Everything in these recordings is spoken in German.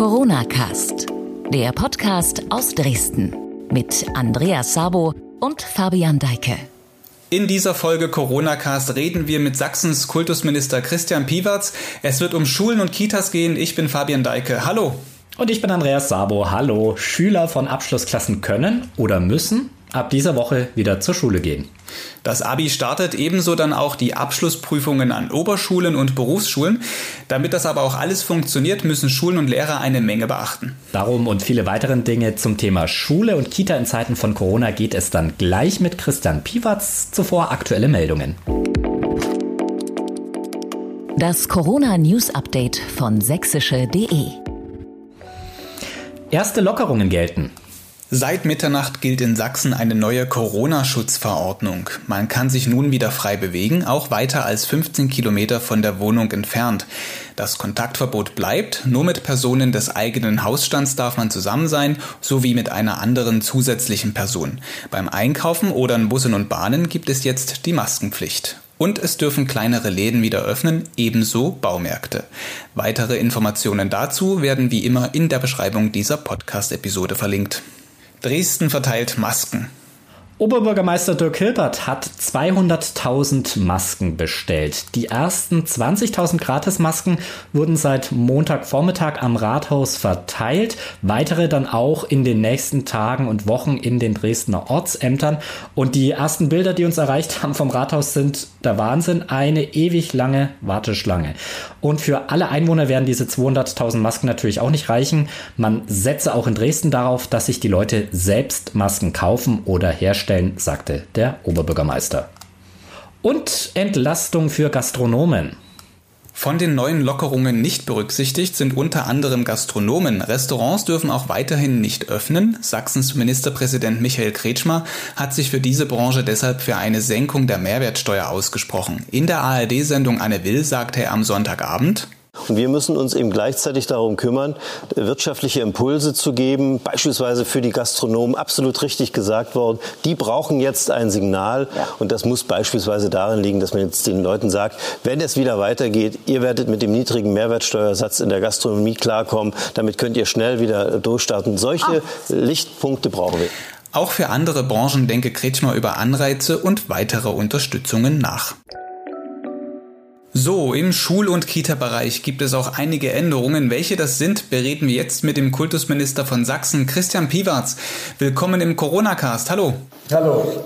Corona Cast, der Podcast aus Dresden mit Andreas Sabo und Fabian Deike. In dieser Folge Corona Cast reden wir mit Sachsens Kultusminister Christian Piwarz. Es wird um Schulen und Kitas gehen. Ich bin Fabian Deike. Hallo. Und ich bin Andreas Sabo. Hallo. Schüler von Abschlussklassen können oder müssen ab dieser Woche wieder zur Schule gehen. Das Abi startet ebenso dann auch die Abschlussprüfungen an Oberschulen und Berufsschulen. Damit das aber auch alles funktioniert, müssen Schulen und Lehrer eine Menge beachten. Darum und viele weitere Dinge zum Thema Schule und Kita in Zeiten von Corona geht es dann gleich mit Christian Piwatz. Zuvor aktuelle Meldungen. Das Corona News Update von sächsische.de. Erste Lockerungen gelten. Seit Mitternacht gilt in Sachsen eine neue Corona-Schutzverordnung. Man kann sich nun wieder frei bewegen, auch weiter als 15 Kilometer von der Wohnung entfernt. Das Kontaktverbot bleibt, nur mit Personen des eigenen Hausstands darf man zusammen sein, sowie mit einer anderen zusätzlichen Person. Beim Einkaufen oder in Bussen und Bahnen gibt es jetzt die Maskenpflicht. Und es dürfen kleinere Läden wieder öffnen, ebenso Baumärkte. Weitere Informationen dazu werden wie immer in der Beschreibung dieser Podcast-Episode verlinkt. Dresden verteilt Masken. Oberbürgermeister Dirk Hilbert hat 200.000 Masken bestellt. Die ersten 20.000 Gratismasken wurden seit Montagvormittag am Rathaus verteilt. Weitere dann auch in den nächsten Tagen und Wochen in den Dresdner Ortsämtern. Und die ersten Bilder, die uns erreicht haben vom Rathaus, sind der Wahnsinn. Eine ewig lange Warteschlange. Und für alle Einwohner werden diese 200.000 Masken natürlich auch nicht reichen. Man setze auch in Dresden darauf, dass sich die Leute selbst Masken kaufen oder herstellen stellen, sagte der Oberbürgermeister. Und Entlastung für Gastronomen. Von den neuen Lockerungen nicht berücksichtigt sind unter anderem Gastronomen. Restaurants dürfen auch weiterhin nicht öffnen. Sachsens Ministerpräsident Michael Kretschmer hat sich für diese Branche deshalb für eine Senkung der Mehrwertsteuer ausgesprochen. In der ARD-Sendung Anne Will sagte er am Sonntagabend, und wir müssen uns eben gleichzeitig darum kümmern, wirtschaftliche Impulse zu geben, beispielsweise für die Gastronomen, absolut richtig gesagt worden, die brauchen jetzt ein Signal. Ja. Und das muss beispielsweise darin liegen, dass man jetzt den Leuten sagt, wenn es wieder weitergeht, ihr werdet mit dem niedrigen Mehrwertsteuersatz in der Gastronomie klarkommen, damit könnt ihr schnell wieder durchstarten. Solche ah. Lichtpunkte brauchen wir. Auch für andere Branchen denke Kretschmer über Anreize und weitere Unterstützungen nach. So, im Schul- und Kita-Bereich gibt es auch einige Änderungen. Welche das sind, bereden wir jetzt mit dem Kultusminister von Sachsen, Christian Piwarz. Willkommen im Corona-Cast. Hallo. Hallo.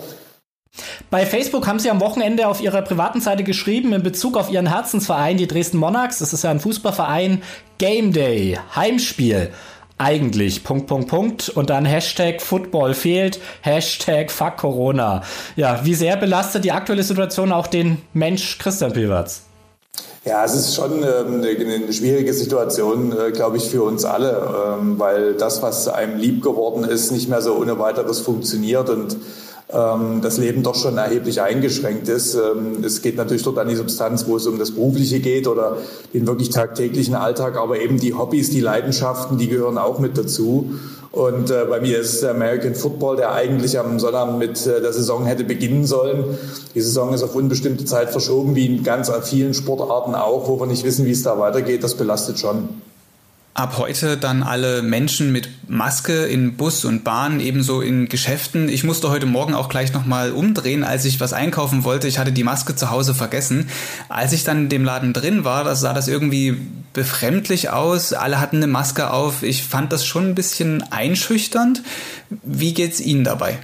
Bei Facebook haben Sie am Wochenende auf Ihrer privaten Seite geschrieben, in Bezug auf Ihren Herzensverein, die Dresden Monarchs, das ist ja ein Fußballverein, Game Day, Heimspiel. Eigentlich, Punkt, Punkt, Punkt. Und dann Hashtag Football fehlt, Hashtag Fuck Corona. Ja, wie sehr belastet die aktuelle Situation auch den Mensch Christian Piwarz? Ja, es ist schon ähm, eine, schwierige Situation, äh, glaube ich, für uns alle, ähm, weil das, was einem lieb geworden ist, nicht mehr so ohne weiteres funktioniert. Und das Leben doch schon erheblich eingeschränkt ist. Es geht natürlich dort an die Substanz, wo es um das Berufliche geht oder den wirklich tagtäglichen Alltag, aber eben die Hobbys, die Leidenschaften, die gehören auch mit dazu. Und äh, bei mir ist American Football, der eigentlich am Sonnabend mit äh, der Saison hätte beginnen sollen. Die Saison ist auf unbestimmte Zeit verschoben, wie in ganz vielen Sportarten auch, wo wir nicht wissen, wie es da weitergeht. Das belastet schon ab heute dann alle Menschen mit Maske in Bus und Bahn, ebenso in Geschäften. Ich musste heute Morgen auch gleich nochmal umdrehen, als ich was einkaufen wollte. Ich hatte die Maske zu Hause vergessen. Als ich dann in dem Laden drin war, das sah das irgendwie befremdlich aus. Alle hatten eine Maske auf. Ich fand das schon ein bisschen einschüchternd. Wie geht's Ihnen dabei?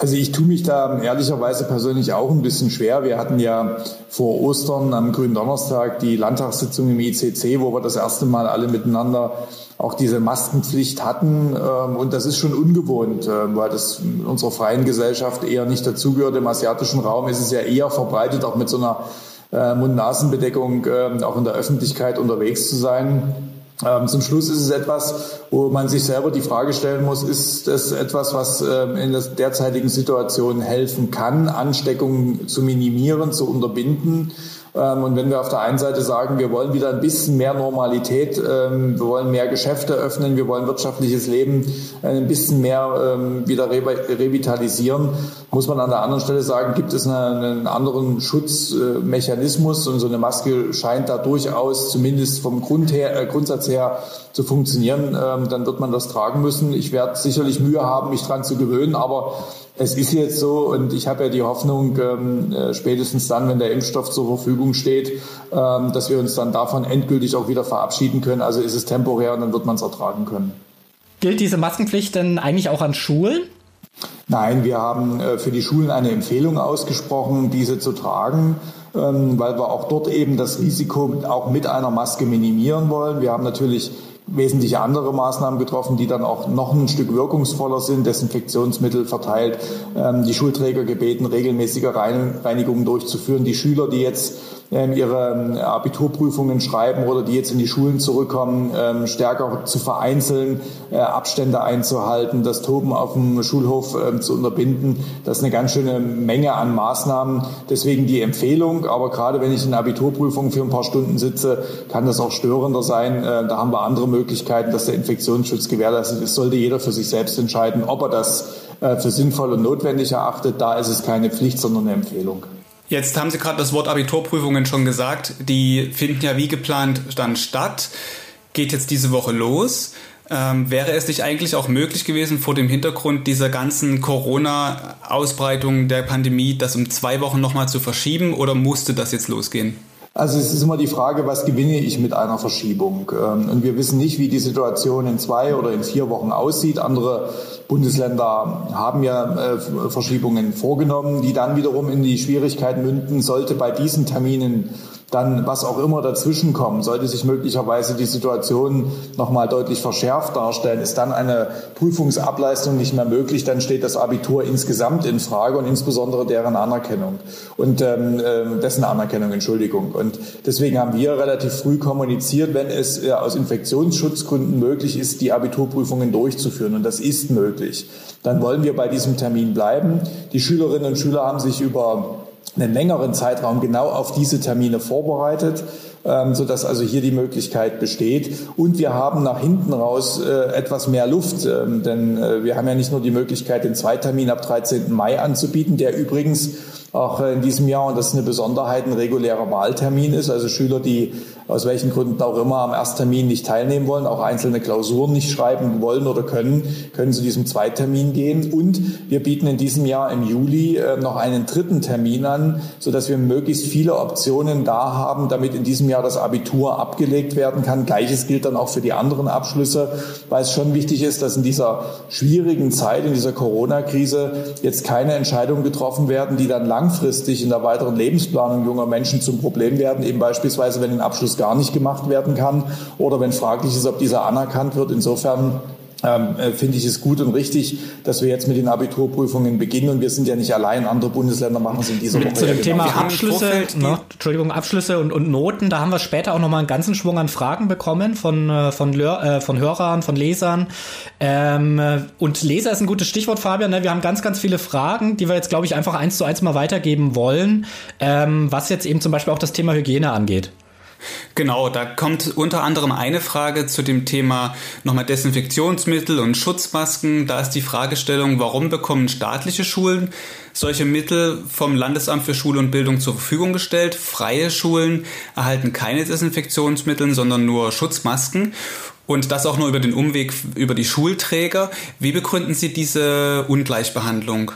Also ich tue mich da ehrlicherweise persönlich auch ein bisschen schwer. Wir hatten ja vor Ostern am grünen Donnerstag die Landtagssitzung im ICC, wo wir das erste Mal alle miteinander auch diese Maskenpflicht hatten. Ähm, und das ist schon ungewohnt, ähm, weil das in unserer freien Gesellschaft eher nicht dazugehört. Im asiatischen Raum ist es ja eher verbreitet, auch mit so einer äh, Mund-Nasen-Bedeckung ähm, auch in der Öffentlichkeit unterwegs zu sein. Ähm, zum Schluss ist es etwas, wo man sich selber die Frage stellen muss, ist das etwas, was ähm, in der derzeitigen Situation helfen kann, Ansteckungen zu minimieren, zu unterbinden? Ähm, und wenn wir auf der einen Seite sagen, wir wollen wieder ein bisschen mehr Normalität, wir wollen mehr Geschäfte öffnen, wir wollen wirtschaftliches Leben ein bisschen mehr wieder revitalisieren, muss man an der anderen Stelle sagen, gibt es eine, einen anderen Schutzmechanismus und so eine Maske scheint da durchaus zumindest vom Grund her, äh, Grundsatz her zu funktionieren, ähm, dann wird man das tragen müssen. Ich werde sicherlich Mühe haben, mich dran zu gewöhnen, aber es ist jetzt so und ich habe ja die Hoffnung, ähm, äh, spätestens dann, wenn der Impfstoff zur Verfügung steht, ähm, dass wir uns dann davon endgültig auch wieder verabschieden können. Also ist es temporär und dann wird man es ertragen können. Gilt diese Maskenpflicht denn eigentlich auch an Schulen? Nein, wir haben äh, für die Schulen eine Empfehlung ausgesprochen, diese zu tragen, ähm, weil wir auch dort eben das Risiko auch mit einer Maske minimieren wollen. Wir haben natürlich wesentlich andere Maßnahmen getroffen, die dann auch noch ein Stück wirkungsvoller sind, Desinfektionsmittel verteilt, ähm, die Schulträger gebeten, regelmäßige Reinigungen durchzuführen. Die Schüler, die jetzt ihre ähm, Abiturprüfungen schreiben oder die jetzt in die Schulen zurückkommen, ähm, stärker zu vereinzeln, äh, Abstände einzuhalten, das Toben auf dem Schulhof zu unterbinden. Das ist eine ganz schöne Menge an Maßnahmen. Deswegen die Empfehlung. Aber gerade wenn ich in Abiturprüfungen für ein paar Stunden sitze, kann das auch störender sein. Äh, da haben wir andere Möglichkeiten, dass der Infektionsschutz gewährleistet ist. Sollte jeder für sich selbst entscheiden, ob er das äh, für sinnvoll und notwendig erachtet. Da ist es keine Pflicht, sondern eine Empfehlung. Jetzt haben Sie gerade das Wort Abiturprüfungen schon gesagt. Die finden ja wie geplant dann statt. Geht jetzt diese Woche los. Ähm, wäre es nicht eigentlich auch möglich gewesen, vor dem Hintergrund dieser ganzen Corona-Ausbreitung der Pandemie, das um zwei Wochen nochmal zu verschieben oder musste das jetzt losgehen? Also es ist immer die Frage, was gewinne ich mit einer Verschiebung? Ähm, und wir wissen nicht, wie die Situation in zwei oder in vier Wochen aussieht. Andere Bundesländer haben ja äh, Verschiebungen vorgenommen, die dann wiederum in die Schwierigkeiten münden, sollte bei diesen Terminen dann was auch immer dazwischen kommen, sollte sich möglicherweise die Situation nochmal deutlich verschärft darstellen, ist dann eine Prüfungsableistung nicht mehr möglich, dann steht das Abitur insgesamt in Frage und insbesondere deren Anerkennung und ähm, äh, dessen Anerkennung, Entschuldigung. Und deswegen haben wir relativ früh kommuniziert, wenn es äh, aus Infektionsschutzgründen möglich ist, die Abiturprüfungen durchzuführen und das ist möglich, dann wollen wir bei diesem Termin bleiben. Die Schülerinnen und Schüler haben sich über einen längeren Zeitraum genau auf diese Termine vorbereitet, ähm, also hier die Möglichkeit besteht. Und wir haben nach hinten raus äh, etwas mehr Luft, ähm, denn äh, wir haben ja nicht nur die Möglichkeit, den Zweitermin ab 13. Mai anzubieten, der übrigens auch in diesem Jahr, und das ist eine Besonderheit, ein regulärer Wahltermin ist. Also Schüler, die aus welchen Gründen auch immer am Ersttermin nicht teilnehmen wollen, auch einzelne Klausuren nicht schreiben wollen oder können, können zu diesem Zweitermin gehen. Und wir bieten in diesem Jahr im Juli äh, noch einen dritten Termin an, sodass wir möglichst viele Optionen da haben, damit in diesem Jahr das Abitur abgelegt werden kann. Gleiches gilt dann auch für die anderen Abschlüsse, weil es schon wichtig ist, dass in dieser schwierigen Zeit, in dieser Corona-Krise jetzt keine Entscheidungen getroffen werden, die dann langfristig in der weiteren Lebensplanung junger Menschen zum Problem werden, eben beispielsweise, wenn ein Abschluss gar nicht gemacht werden kann oder wenn fraglich ist, ob dieser anerkannt wird. Insofern ähm, äh, finde ich es gut und richtig, dass wir jetzt mit den Abiturprüfungen beginnen und wir sind ja nicht allein, andere Bundesländer machen es in dieser Woche. Zu dem Thema Abschlüsse, ne, Entschuldigung, Abschlüsse und, und, Noten, da haben wir später auch nochmal einen ganzen Schwung an Fragen bekommen von, äh, von, äh, von Hörern, von Lesern. Ähm, und Leser ist ein gutes Stichwort, Fabian. Ne? Wir haben ganz, ganz viele Fragen, die wir jetzt, glaube ich, einfach eins zu eins mal weitergeben wollen, ähm, was jetzt eben zum Beispiel auch das Thema Hygiene angeht. Genau, da kommt unter anderem eine Frage zu dem Thema nochmal Desinfektionsmittel und Schutzmasken. Da ist die Fragestellung, warum bekommen staatliche Schulen solche Mittel vom Landesamt für Schule und Bildung zur Verfügung gestellt? Freie Schulen erhalten keine Desinfektionsmittel, sondern nur Schutzmasken. Und das auch nur über den Umweg über die Schulträger. Wie begründen Sie diese Ungleichbehandlung?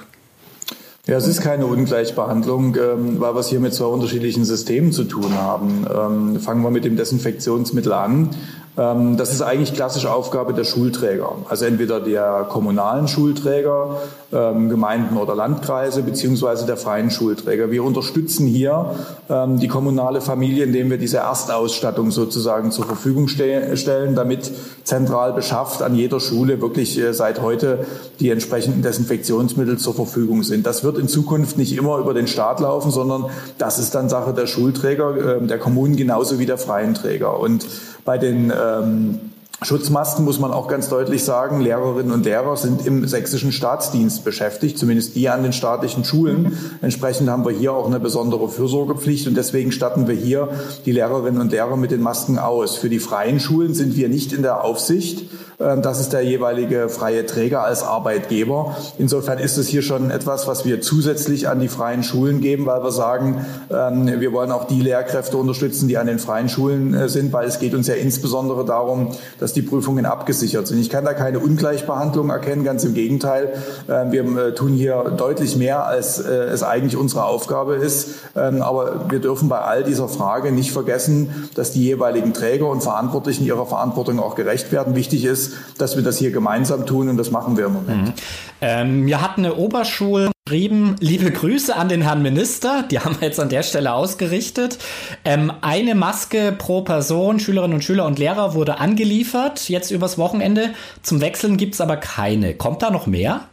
Ja, es ist keine Ungleichbehandlung, ähm, weil wir es hier mit zwei unterschiedlichen Systemen zu tun haben. Ähm, fangen wir mit dem Desinfektionsmittel an. Ähm, das ist eigentlich klassische Aufgabe der Schulträger. Also entweder der kommunalen Schulträger, ähm, Gemeinden oder Landkreise, beziehungsweise der freien Schulträger. Wir unterstützen hier ähm, die kommunale Familie, indem wir diese Erstausstattung sozusagen zur Verfügung stellen, damit zentral beschafft an jeder Schule wirklich äh, seit heute die entsprechenden Desinfektionsmittel zur Verfügung sind. Das wird in Zukunft nicht immer über den Staat laufen, sondern das ist dann Sache der Schulträger, der Kommunen genauso wie der freien Träger. Und bei den ähm, Schutzmasken muss man auch ganz deutlich sagen. Lehrerinnen und Lehrer sind im sächsischen Staatsdienst beschäftigt, zumindest die an den staatlichen Schulen. Entsprechend haben wir hier auch eine besondere Fürsorgepflicht und deswegen statten wir hier die Lehrerinnen und Lehrer mit den Masken aus. Für die freien Schulen sind wir nicht in der Aufsicht. Ähm, das ist der jeweilige freie Träger als Arbeitgeber. Insofern ist es hier schon etwas, was wir zusätzlich an die freien Schulen geben, weil wir sagen, ähm, wir wollen auch die Lehrkräfte unterstützen, die an den freien Schulen äh, sind, weil es geht uns ja insbesondere darum, dass die Prüfungen abgesichert sind. Ich kann da keine Ungleichbehandlung erkennen, ganz im Gegenteil. Ähm, wir äh, tun hier deutlich mehr, als äh, es eigentlich unsere Aufgabe ist. Aber wir dürfen bei all dieser Frage nicht vergessen, dass die jeweiligen Träger und Verantwortlichen ihrer Verantwortung auch gerecht werden. Wichtig ist, dass wir das hier gemeinsam tun und das machen wir im Moment. Mhm. Ähm, mir hat eine Oberschule geschrieben, liebe Grüße an den Herrn Minister, die haben wir jetzt an der Stelle ausgerichtet. Ähm, eine Maske pro Person, Schülerinnen und Schüler und Lehrer wurde angeliefert, jetzt übers Wochenende. Zum Wechseln gibt es aber keine. Kommt da noch mehr?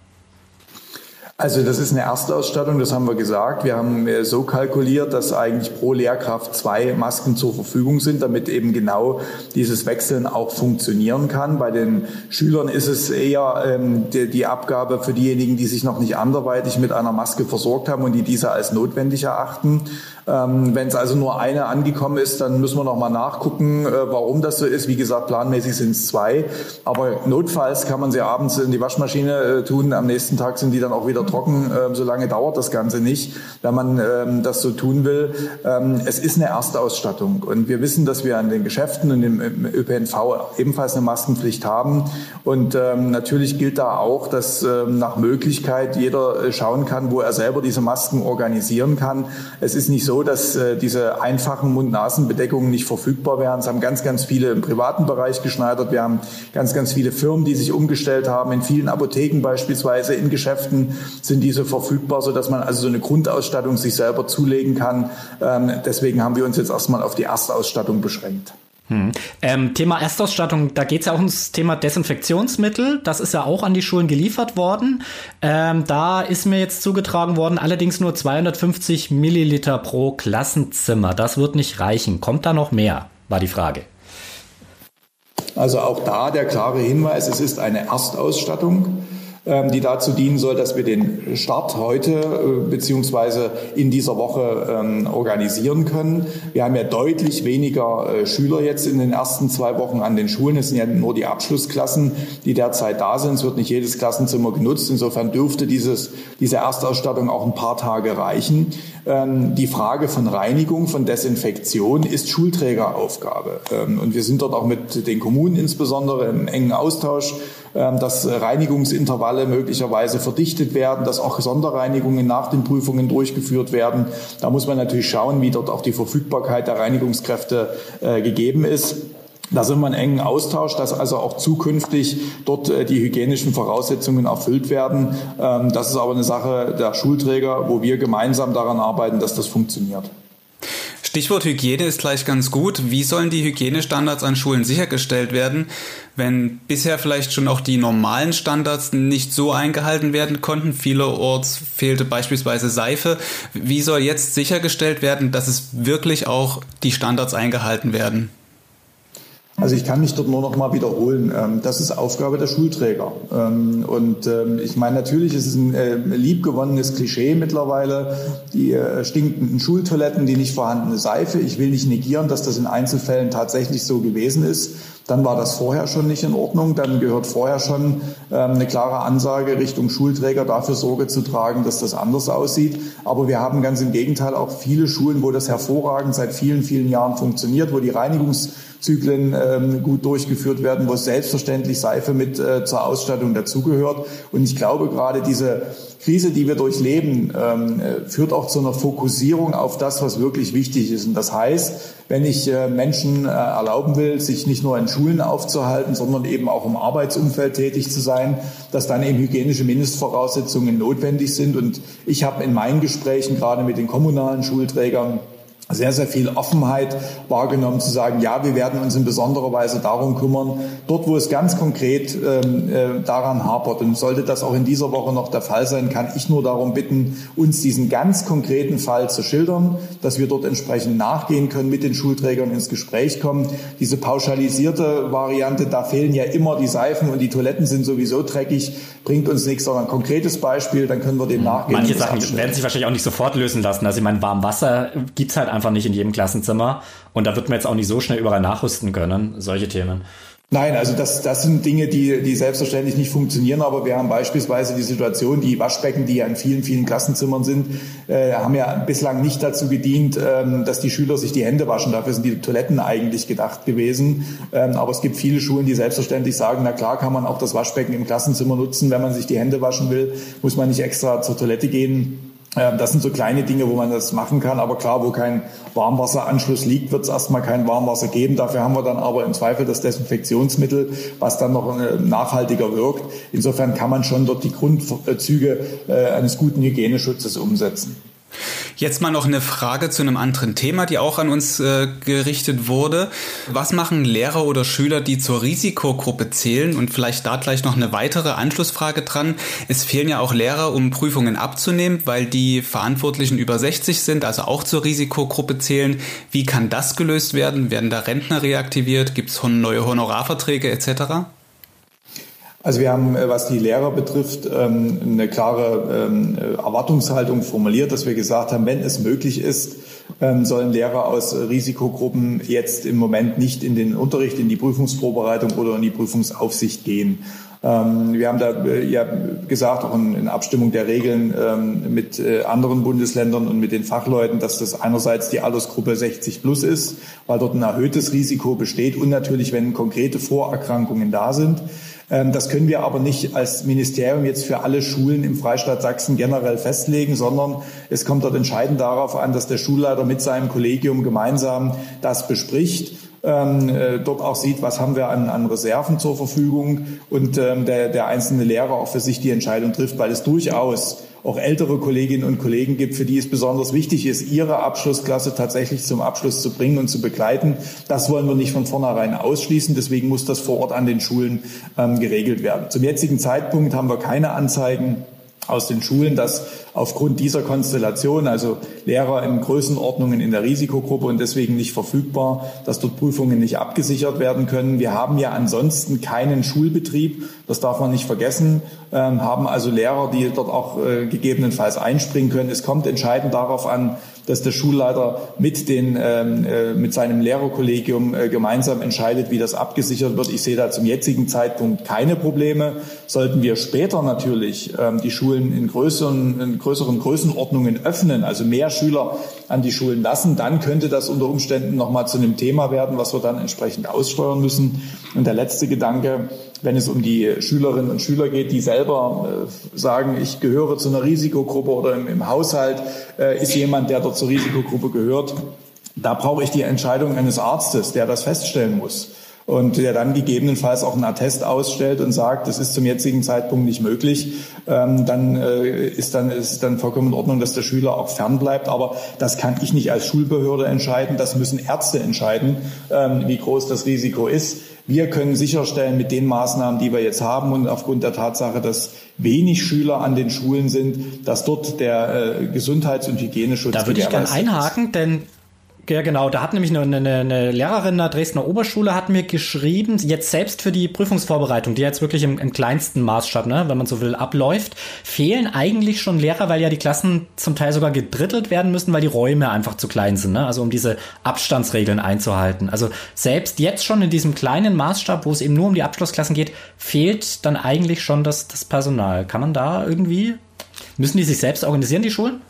Also das ist eine Erstausstattung, das haben wir gesagt. Wir haben äh, so kalkuliert, dass eigentlich pro Lehrkraft zwei Masken zur Verfügung sind, damit eben genau dieses Wechseln auch funktionieren kann. Bei den Schülern ist es eher ähm, die, die, Abgabe für diejenigen, die sich noch nicht anderweitig mit einer Maske versorgt haben und die diese als notwendig erachten. Ähm, Wenn es also nur eine angekommen ist, dann müssen wir noch mal nachgucken, äh, warum das so ist. Wie gesagt, planmäßig sind es zwei. Aber notfalls kann man sie abends in die Waschmaschine äh, tun. Am nächsten Tag sind die dann auch wieder trocken. Ähm, so lange dauert das Ganze nicht, wenn man ähm, das so tun will. Ähm, es ist eine Erstausstattung. Und wir wissen, dass wir an den Geschäften und im, im ÖPNV ebenfalls eine Maskenpflicht haben. Und ähm, natürlich gilt da auch, dass ähm, nach Möglichkeit jeder äh, schauen kann, wo er selber diese Masken organisieren kann. Es ist nicht so, so, dass äh, diese einfachen Mund-Nasen-Bedeckungen nicht verfügbar wären. Es haben ganz, ganz viele im privaten Bereich geschneidert. Wir haben ganz, ganz viele Firmen, die sich umgestellt haben. In vielen Apotheken beispielsweise, in Geschäften sind diese verfügbar, so dass man also so eine Grundausstattung sich selber zulegen kann. Ähm, deswegen haben wir uns jetzt erstmal auf die Erstausstattung beschränkt. Hm. Ähm, Thema Erstausstattung, da geht es ja auch ums Thema Desinfektionsmittel. Das ist ja auch an die Schulen geliefert worden. Ähm, da ist mir jetzt zugetragen worden, allerdings nur 250 Milliliter pro Klassenzimmer. Das wird nicht reichen. Kommt da noch mehr? War die Frage. Also auch da der klare Hinweis, es ist eine Erstausstattung. Ähm, die dazu dienen soll, dass wir den Start heute äh, beziehungsweise in dieser Woche ähm, organisieren können. Wir haben ja deutlich weniger äh, Schüler jetzt in den ersten zwei Wochen an den Schulen. Es sind ja nur die Abschlussklassen, die derzeit da sind. Es wird nicht jedes Klassenzimmer genutzt. Insofern dürfte dieses, diese Erstausstattung auch ein paar Tage reichen. Ähm, die Frage von Reinigung, von Desinfektion ist Schulträgeraufgabe. Und wir sind dort auch mit den Kommunen insbesondere im engen Austausch dass Reinigungsintervalle möglicherweise verdichtet werden, dass auch Sonderreinigungen nach den Prüfungen durchgeführt werden. Da muss man natürlich schauen, wie dort auch die Verfügbarkeit der Reinigungskräfte äh, gegeben ist. Da sind wir in engen Austausch, dass also auch zukünftig dort äh, die hygienischen Voraussetzungen erfüllt werden. Ähm, das ist aber eine Sache der Schulträger, wo wir gemeinsam daran arbeiten, dass das funktioniert. Stichwort Hygiene ist gleich ganz gut. Wie sollen die Hygienestandards an Schulen sichergestellt werden, wenn bisher vielleicht schon auch die normalen Standards nicht so eingehalten werden konnten? Vielerorts fehlte beispielsweise Seife. Wie soll jetzt sichergestellt werden, dass es wirklich auch die Standards eingehalten werden? Also ich kann mich dort nur noch mal wiederholen. Ähm, das ist Aufgabe der Schulträger. Ähm, und ähm, ich meine, natürlich ist es ein äh, liebgewonnenes Klischee mittlerweile, die äh, stinkenden Schultoiletten, die nicht vorhandene Seife. Ich will nicht negieren, dass das in Einzelfällen tatsächlich so gewesen ist. Dann war das vorher schon nicht in Ordnung. Dann gehört vorher schon eine klare Ansage Richtung Schulträger dafür Sorge zu tragen, dass das anders aussieht. Aber wir haben ganz im Gegenteil auch viele Schulen, wo das hervorragend seit vielen, vielen Jahren funktioniert, wo die Reinigungs Zyklen ähm, gut durchgeführt werden, wo selbstverständlich Seife mit äh, zur Ausstattung dazugehört. Und ich glaube, gerade diese Krise, die wir durchleben, ähm, äh, führt auch zu einer Fokussierung auf das, was wirklich wichtig ist. Und das heißt, wenn ich äh, Menschen äh, erlauben will, sich nicht nur in Schulen aufzuhalten, sondern eben auch im Arbeitsumfeld tätig zu sein, dass dann eben hygienische Mindestvoraussetzungen notwendig sind. Und ich habe in meinen Gesprächen gerade mit den kommunalen Schulträgern sehr, sehr viel Offenheit wahrgenommen, zu sagen, ja, wir werden uns in besonderer Weise darum kümmern, dort, wo es ganz konkret ähm, äh, daran hapert. Und sollte das auch in dieser Woche noch der Fall sein, kann ich nur darum bitten, uns diesen ganz konkreten Fall zu schildern, dass wir dort entsprechend nachgehen können, mit den Schulträgern ins Gespräch kommen. Diese pauschalisierte Variante, da fehlen ja immer die Seifen und die Toiletten sind sowieso dreckig, bringt uns nichts, sondern ein konkretes Beispiel, dann können wir dem nachgehen. Manche Sachen werden sich wahrscheinlich auch nicht sofort lösen lassen. Also ich meine, warm Wasser gibt's halt einfach nicht in jedem Klassenzimmer. Und da wird man jetzt auch nicht so schnell überall nachrüsten können, solche Themen. Nein, also das, das sind Dinge, die, die selbstverständlich nicht funktionieren, aber wir haben beispielsweise die Situation, die Waschbecken, die ja in vielen, vielen Klassenzimmern sind, äh, haben ja bislang nicht dazu gedient, ähm, dass die Schüler sich die Hände waschen. Dafür sind die Toiletten eigentlich gedacht gewesen. Ähm, aber es gibt viele Schulen, die selbstverständlich sagen, na klar kann man auch das Waschbecken im Klassenzimmer nutzen, wenn man sich die Hände waschen will, muss man nicht extra zur Toilette gehen. Ähm, das sind so kleine Dinge, wo man das machen kann. Aber klar, wo kein Warmwasseranschluss liegt, wird es erstmal kein Warmwasser geben. Dafür haben wir dann aber im Zweifel das Desinfektionsmittel, was dann noch äh, nachhaltiger wirkt. Insofern kann man schon dort die Grundzüge äh, eines guten Hygieneschutzes umsetzen. Jetzt mal noch eine Frage zu einem anderen Thema, die auch an uns äh, gerichtet wurde. Was machen Lehrer oder Schüler, die zur Risikogruppe zählen? Und vielleicht da gleich noch eine weitere Anschlussfrage dran. Es fehlen ja auch Lehrer, um Prüfungen abzunehmen, weil die Verantwortlichen über 60 sind, also auch zur Risikogruppe zählen. Wie kann das gelöst werden? Werden da Rentner reaktiviert? Gibt es neue Honorarverträge etc.? Also wir haben, äh, was die Lehrer betrifft, ähm, eine klare ähm, Erwartungshaltung formuliert, dass wir gesagt haben, wenn es möglich ist, ähm, sollen Lehrer aus Risikogruppen jetzt im Moment nicht in den Unterricht, in die Prüfungsvorbereitung oder in die Prüfungsaufsicht gehen. Wir haben da äh, ja gesagt, auch in Abstimmung der Regeln mit äh, anderen Bundesländern und mit den Fachleuten, dass das einerseits die Altersgruppe 60 plus ist, weil dort ein erhöhtes Risiko besteht und natürlich, wenn konkrete Vorerkrankungen da sind. Ähm, das können wir aber nicht als Ministerium jetzt für alle Schulen im Freistaat Sachsen generell festlegen, sondern es kommt dort entscheidend darauf an, dass der Schulleiter mit seinem Kollegium gemeinsam das bespricht ähm, äh, dort auch sieht, was haben wir an, an Reserven zur Verfügung und ähm, der, der einzelne Lehrer auch für sich die Entscheidung trifft, weil es durchaus auch ältere Kolleginnen und Kollegen gibt, für die es besonders wichtig ist, ihre Abschlussklasse tatsächlich zum Abschluss zu bringen und zu begleiten. Das wollen wir nicht von vornherein ausschließen. Deswegen muss das vor Ort an den Schulen ähm, geregelt werden. Zum jetzigen Zeitpunkt haben wir keine Anzeigen aus den Schulen, dass aufgrund dieser Konstellation, also Lehrer in Größenordnungen in der Risikogruppe und deswegen nicht verfügbar, dass dort Prüfungen nicht abgesichert werden können. Wir haben ja ansonsten keinen Schulbetrieb, das darf man nicht vergessen, ähm, haben also Lehrer, die dort auch äh, gegebenenfalls einspringen können. Es kommt entscheidend darauf an, dass der Schulleiter mit, den, ähm, äh, mit seinem Lehrerkollegium äh, gemeinsam entscheidet, wie das abgesichert wird. Ich sehe da zum jetzigen Zeitpunkt keine Probleme. Sollten wir später natürlich ähm, die Schulen in größeren, in größeren Größenordnungen öffnen, also mehr Schüler an die Schulen lassen, dann könnte das unter Umständen nochmal zu einem Thema werden, was wir dann entsprechend aussteuern müssen. Und der letzte Gedanke, wenn es um die Schülerinnen und Schüler geht, die selber äh, sagen, ich gehöre zu einer Risikogruppe oder im, im Haushalt äh, ist jemand, der dort zur Risikogruppe gehört, da brauche ich die Entscheidung eines Arztes, der das feststellen muss und der dann gegebenenfalls auch einen Attest ausstellt und sagt, das ist zum jetzigen Zeitpunkt nicht möglich, ähm, dann äh, ist dann ist dann vollkommen in Ordnung, dass der Schüler auch fern bleibt. Aber das kann ich nicht als Schulbehörde entscheiden. Das müssen Ärzte entscheiden, ähm, wie groß das Risiko ist. Wir können sicherstellen mit den Maßnahmen, die wir jetzt haben und aufgrund der Tatsache, dass wenig Schüler an den Schulen sind, dass dort der äh, Gesundheits- und Hygieneschutz Da würde ich gerne einhaken, denn ja, genau. Da hat nämlich eine, eine, eine Lehrerin der Dresdner Oberschule hat mir geschrieben, jetzt selbst für die Prüfungsvorbereitung, die jetzt wirklich im, im kleinsten Maßstab, ne, wenn man so will, abläuft, fehlen eigentlich schon Lehrer, weil ja die Klassen zum Teil sogar gedrittelt werden müssen, weil die Räume einfach zu klein sind, ne? Also um diese Abstandsregeln einzuhalten. Also selbst jetzt schon in diesem kleinen Maßstab, wo es eben nur um die Abschlussklassen geht, fehlt dann eigentlich schon das, das Personal. Kann man da irgendwie, müssen die sich selbst organisieren, die Schulen?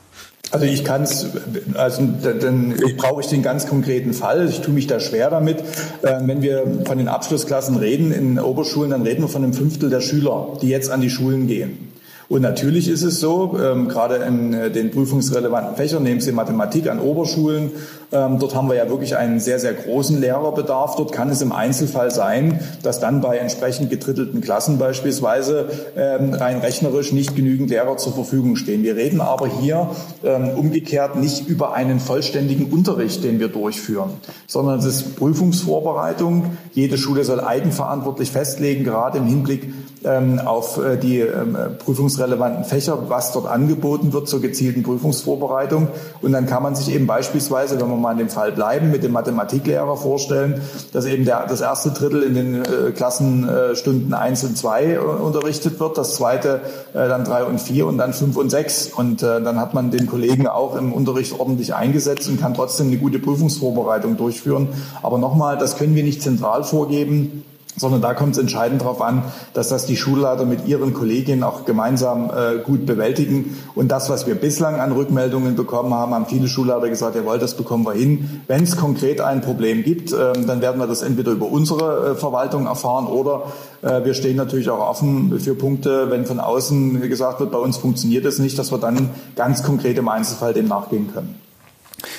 Also ich kann es, also dann brauche ich den ganz konkreten Fall. Ich tue mich da schwer damit. Ähm, wenn wir von den Abschlussklassen reden in Oberschulen, dann reden wir von einem Fünftel der Schüler, die jetzt an die Schulen gehen. Und natürlich ist es so, ähm, gerade in äh, den prüfungsrelevanten Fächern, nehmen Sie Mathematik an Oberschulen Ähm, dort haben wir ja wirklich einen sehr, sehr großen Lehrerbedarf. Dort kann es im Einzelfall sein, dass dann bei entsprechend gedrittelten Klassen beispielsweise ähm, rein rechnerisch nicht genügend Lehrer zur Verfügung stehen. Wir reden aber hier ähm, umgekehrt nicht über einen vollständigen Unterricht, den wir durchführen, sondern es ist Prüfungsvorbereitung. Jede Schule soll eigenverantwortlich festlegen, gerade im Hinblick ähm, auf äh, die ähm, prüfungsrelevanten Fächer, was dort angeboten wird zur gezielten Prüfungsvorbereitung. Und dann kann man sich eben beispielsweise, wenn wir mal in dem Fall bleiben, mit dem Mathematiklehrer vorstellen, dass eben der, das erste Drittel in den äh, Klassenstunden äh, 1 und 2 äh, unterrichtet wird, das zweite äh, dann 3 und 4 und dann 5 und 6. Und äh, dann hat man den Kollegen auch im Unterricht ordentlich eingesetzt und kann trotzdem eine gute Prüfungsvorbereitung durchführen. Aber nochmal, das können wir nicht zentral vorgeben sondern da kommt es entscheidend darauf an, dass das die Schulleiter mit ihren Kolleginnen auch gemeinsam äh, gut bewältigen. Und das, was wir bislang an Rückmeldungen bekommen haben, haben viele Schulleiter gesagt, jawohl, das bekommen wir hin. Wenn es konkret ein Problem gibt, äh, dann werden wir das entweder über unsere äh, Verwaltung erfahren oder äh, wir stehen natürlich auch offen für Punkte, wenn von außen gesagt wird, bei uns funktioniert es nicht, dass wir dann ganz konkret im Einzelfall dem nachgehen können.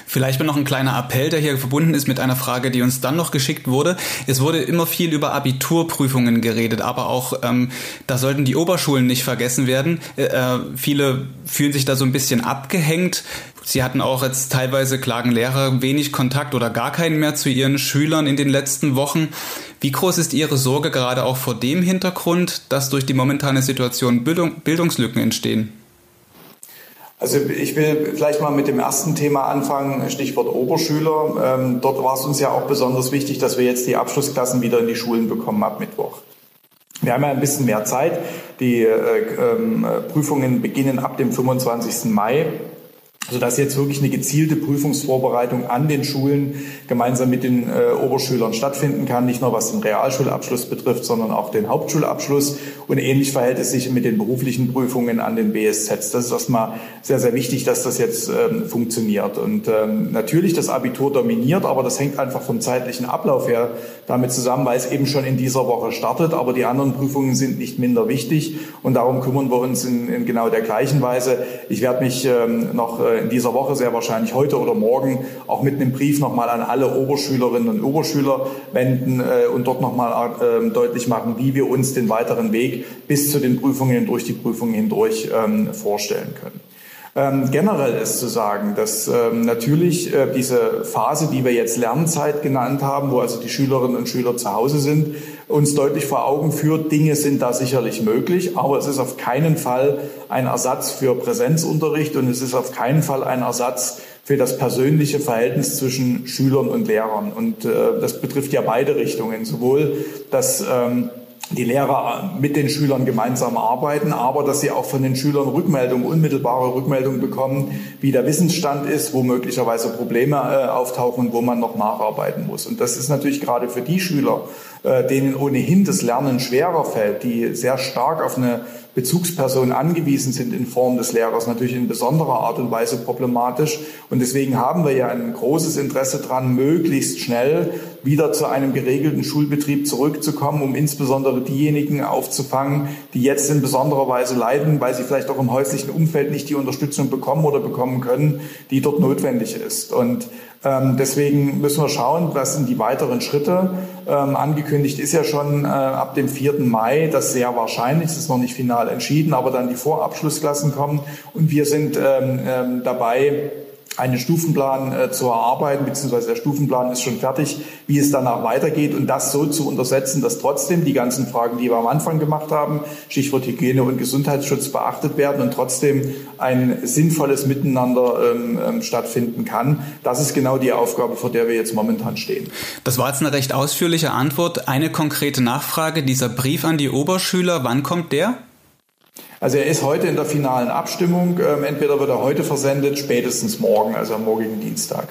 Vielleicht noch ein kleiner Appell, der hier verbunden ist mit einer Frage, die uns dann noch geschickt wurde. Es wurde immer viel über Abiturprüfungen geredet, aber auch ähm, da sollten die Oberschulen nicht vergessen werden. Äh, äh, viele fühlen sich da so ein bisschen abgehängt. Sie hatten auch jetzt teilweise klagen Lehrer wenig Kontakt oder gar keinen mehr zu ihren Schülern in den letzten Wochen. Wie groß ist Ihre Sorge gerade auch vor dem Hintergrund, dass durch die momentane Situation Bildung, Bildungslücken entstehen? Also ich will vielleicht mal mit dem ersten Thema anfangen, Stichwort Oberschüler. Ähm, dort war es uns ja auch besonders wichtig, dass wir jetzt die Abschlussklassen wieder in die Schulen bekommen ab Mittwoch. Wir haben ja ein bisschen mehr Zeit. Die äh, äh, Prüfungen beginnen ab dem 25. Mai sodass jetzt wirklich eine gezielte Prüfungsvorbereitung an den Schulen gemeinsam mit den äh, Oberschülern stattfinden kann, nicht nur was den Realschulabschluss betrifft, sondern auch den Hauptschulabschluss. Und ähnlich verhält es sich mit den beruflichen Prüfungen an den BSZs. Das ist erstmal sehr, sehr wichtig, dass das jetzt ähm, funktioniert. Und ähm, natürlich das Abitur dominiert, aber das hängt einfach vom zeitlichen Ablauf her damit zusammen, weil es eben schon in dieser Woche startet. Aber die anderen Prüfungen sind nicht minder wichtig und darum kümmern wir uns in, in genau der gleichen Weise. Ich werde mich ähm, noch äh, in dieser Woche, sehr wahrscheinlich heute oder morgen, auch mit einem Brief nochmal an alle Oberschülerinnen und Oberschüler wenden äh, und dort nochmal äh, deutlich machen, wie wir uns den weiteren Weg bis zu den Prüfungen durch die Prüfungen hindurch ähm, vorstellen können. Ähm, generell ist zu sagen, dass ähm, natürlich äh, diese Phase, die wir jetzt Lernzeit genannt haben, wo also die Schülerinnen und Schüler zu Hause sind, uns deutlich vor Augen führt, Dinge sind da sicherlich möglich, aber es ist auf keinen Fall ein Ersatz für Präsenzunterricht und es ist auf keinen Fall ein Ersatz für das persönliche Verhältnis zwischen Schülern und Lehrern. Und äh, das betrifft ja beide Richtungen, sowohl das ähm, die Lehrer mit den Schülern gemeinsam arbeiten, aber dass sie auch von den Schülern Rückmeldungen, unmittelbare Rückmeldungen bekommen, wie der Wissensstand ist, wo möglicherweise Probleme äh, auftauchen, wo man noch nacharbeiten muss. Und das ist natürlich gerade für die Schüler, denen ohnehin das Lernen schwerer fällt, die sehr stark auf eine Bezugspersonen angewiesen sind in Form des Lehrers, natürlich in besonderer Art und Weise problematisch. Und deswegen haben wir ja ein großes Interesse daran, möglichst schnell wieder zu einem geregelten Schulbetrieb zurückzukommen, um insbesondere diejenigen aufzufangen, die jetzt in besonderer Weise leiden, weil sie vielleicht auch im häuslichen Umfeld nicht die Unterstützung bekommen oder bekommen können, die dort notwendig ist. Und ähm, deswegen müssen wir schauen, was sind die weiteren Schritte. Ähm, angekündigt ist ja schon äh, ab dem 4. Mai, das sehr wahrscheinlich, es ist noch nicht final entschieden, aber dann die Vorabschlussklassen kommen. Und wir sind ähm, ähm dabei, einen Stufenplan äh, zu erarbeiten, beziehungsweise der Stufenplan ist schon fertig, wie es danach weitergeht und das so zu untersetzen, dass trotzdem die ganzen Fragen, die wir am Anfang gemacht haben, Stichwort Hygiene und Gesundheitsschutz beachtet werden und trotzdem ein sinnvolles Miteinander ähm, ähm, stattfinden kann. Das ist genau die Aufgabe, vor der wir jetzt momentan stehen. Das war jetzt eine recht ausführliche Antwort. Eine konkrete Nachfrage, dieser Brief an die Oberschüler, wann kommt der? Also er ist heute in der finalen Abstimmung. Ähm, entweder wird er heute versendet, spätestens morgen, also am morgigen Dienstag.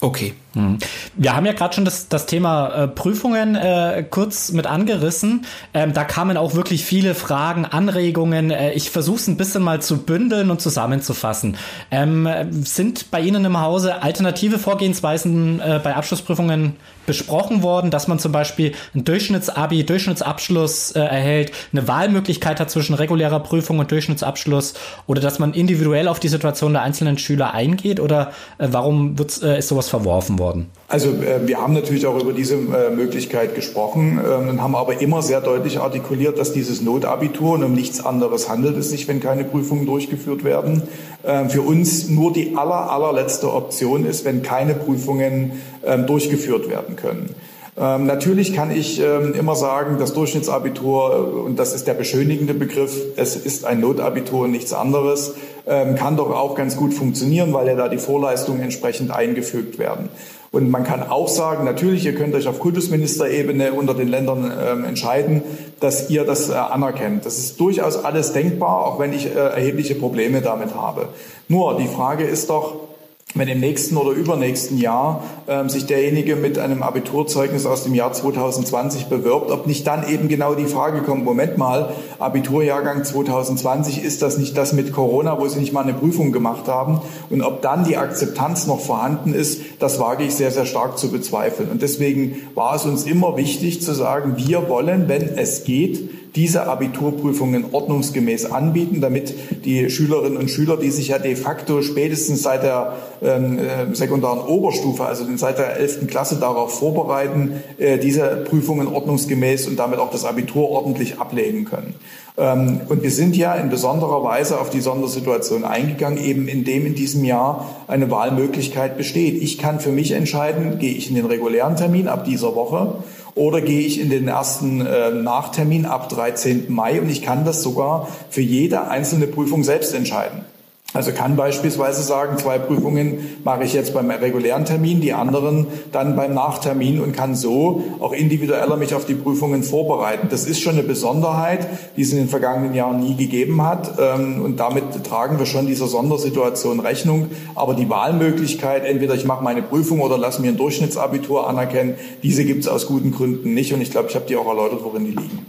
Okay. Wir haben ja gerade schon das, das Thema äh, Prüfungen äh, kurz mit angerissen. Ähm, da kamen auch wirklich viele Fragen, Anregungen. Äh, ich versuche es ein bisschen mal zu bündeln und zusammenzufassen. Ähm, sind bei Ihnen im Hause alternative Vorgehensweisen äh, bei Abschlussprüfungen besprochen worden, dass man zum Beispiel ein Durchschnittsabi, Durchschnittsabschluss äh, erhält, eine Wahlmöglichkeit hat zwischen regulärer Prüfung und Durchschnittsabschluss oder dass man individuell auf die Situation der einzelnen Schüler eingeht oder äh, warum wird, äh, ist sowas verworfen worden? Also äh, wir haben natürlich auch über diese äh, Möglichkeit gesprochen ähm, und haben aber immer sehr deutlich artikuliert, dass dieses Notabitur und um nichts anderes handelt es sich, wenn keine Prüfungen durchgeführt werden, äh, für uns nur die aller, allerletzte Option ist, wenn keine Prüfungen ähm, durchgeführt werden können. Ähm, natürlich kann ich ähm, immer sagen, das Durchschnittsabitur, äh, und das ist der beschönigende Begriff, es ist ein Notabitur und nichts anderes, ähm, kann doch auch ganz gut funktionieren, weil ja da die Vorleistungen entsprechend eingefügt werden. Und man kann auch sagen, natürlich, ihr könnt euch auf Kultusministerebene unter den Ländern ähm, entscheiden, dass ihr das äh, anerkennt. Das ist durchaus alles denkbar, auch wenn ich äh, erhebliche Probleme damit habe. Nur die Frage ist doch, wenn im nächsten oder übernächsten Jahr ähm, sich derjenige mit einem Abiturzeugnis aus dem Jahr 2020 bewirbt, ob nicht dann eben genau die Frage kommt, Moment mal, Abiturjahrgang 2020, ist das nicht das mit Corona, wo Sie nicht mal eine Prüfung gemacht haben? Und ob dann die Akzeptanz noch vorhanden ist, das wage ich sehr, sehr stark zu bezweifeln. Und deswegen war es uns immer wichtig zu sagen, wir wollen, wenn es geht, diese Abiturprüfungen ordnungsgemäß anbieten, damit die Schülerinnen und Schüler, die sich ja de facto spätestens seit der ähm, äh, sekundären Oberstufe, also seit der 11. Klasse darauf vorbereiten, äh, diese Prüfungen ordnungsgemäß und damit auch das Abitur ordentlich ablegen können. Ähm, und wir sind ja in besonderer Weise auf die Sondersituation eingegangen, eben indem in diesem Jahr eine Wahlmöglichkeit besteht. Ich kann für mich entscheiden, gehe ich in den regulären Termin ab dieser Woche oder gehe ich in den ersten äh, Nachtermin ab 13. Mai und ich kann das sogar für jede einzelne Prüfung selbst entscheiden. Also kann beispielsweise sagen, zwei Prüfungen mache ich jetzt beim regulären Termin, die anderen dann beim Nachtermin und kann so auch individueller mich auf die Prüfungen vorbereiten. Das ist schon eine Besonderheit, die es in den vergangenen Jahren nie gegeben hat. Ähm, und damit tragen wir schon dieser Sondersituation Rechnung. Aber die Wahlmöglichkeit, entweder ich mache meine Prüfung oder lasse mir ein Durchschnittsabitur anerkennen, diese gibt es aus guten Gründen nicht. Und ich glaube, ich habe die auch erläutert, worin die liegen.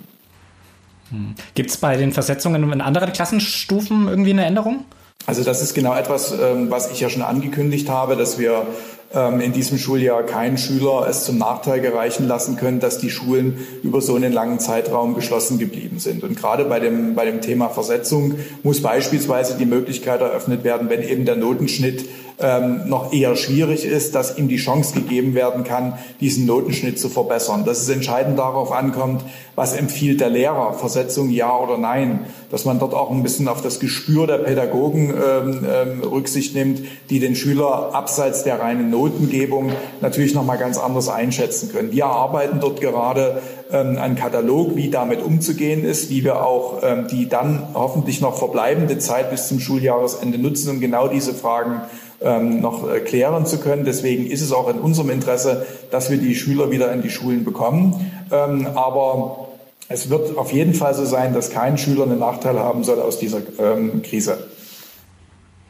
Hm. Gibt es bei den Versetzungen in anderen Klassenstufen irgendwie eine Änderung? Also das ist genau etwas, ähm, was ich ja schon angekündigt habe, dass wir in diesem Schuljahr keinen Schüler es zum Nachteil gereichen lassen können, dass die Schulen über so einen langen Zeitraum geschlossen geblieben sind. Und gerade bei dem, bei dem Thema Versetzung muss beispielsweise die Möglichkeit eröffnet werden, wenn eben der Notenschnitt ähm, noch eher schwierig ist, dass ihm die Chance gegeben werden kann, diesen Notenschnitt zu verbessern. Dass es entscheidend darauf ankommt, was empfiehlt der Lehrer, Versetzung ja oder nein, dass man dort auch ein bisschen auf das Gespür der Pädagogen ähm, ähm, Rücksicht nimmt, die den Schüler abseits der reinen Notengebung natürlich noch mal ganz anders einschätzen können. Wir arbeiten dort gerade ähm, einen Katalog, wie damit umzugehen ist, wie wir auch ähm, die dann hoffentlich noch verbleibende Zeit bis zum Schuljahresende nutzen, um genau diese Fragen ähm, noch äh, klären zu können. Deswegen ist es auch in unserem Interesse, dass wir die Schüler wieder in die Schulen bekommen. Ähm, aber es wird auf jeden Fall so sein, dass kein Schüler einen Nachteil haben soll aus dieser ähm, Krise.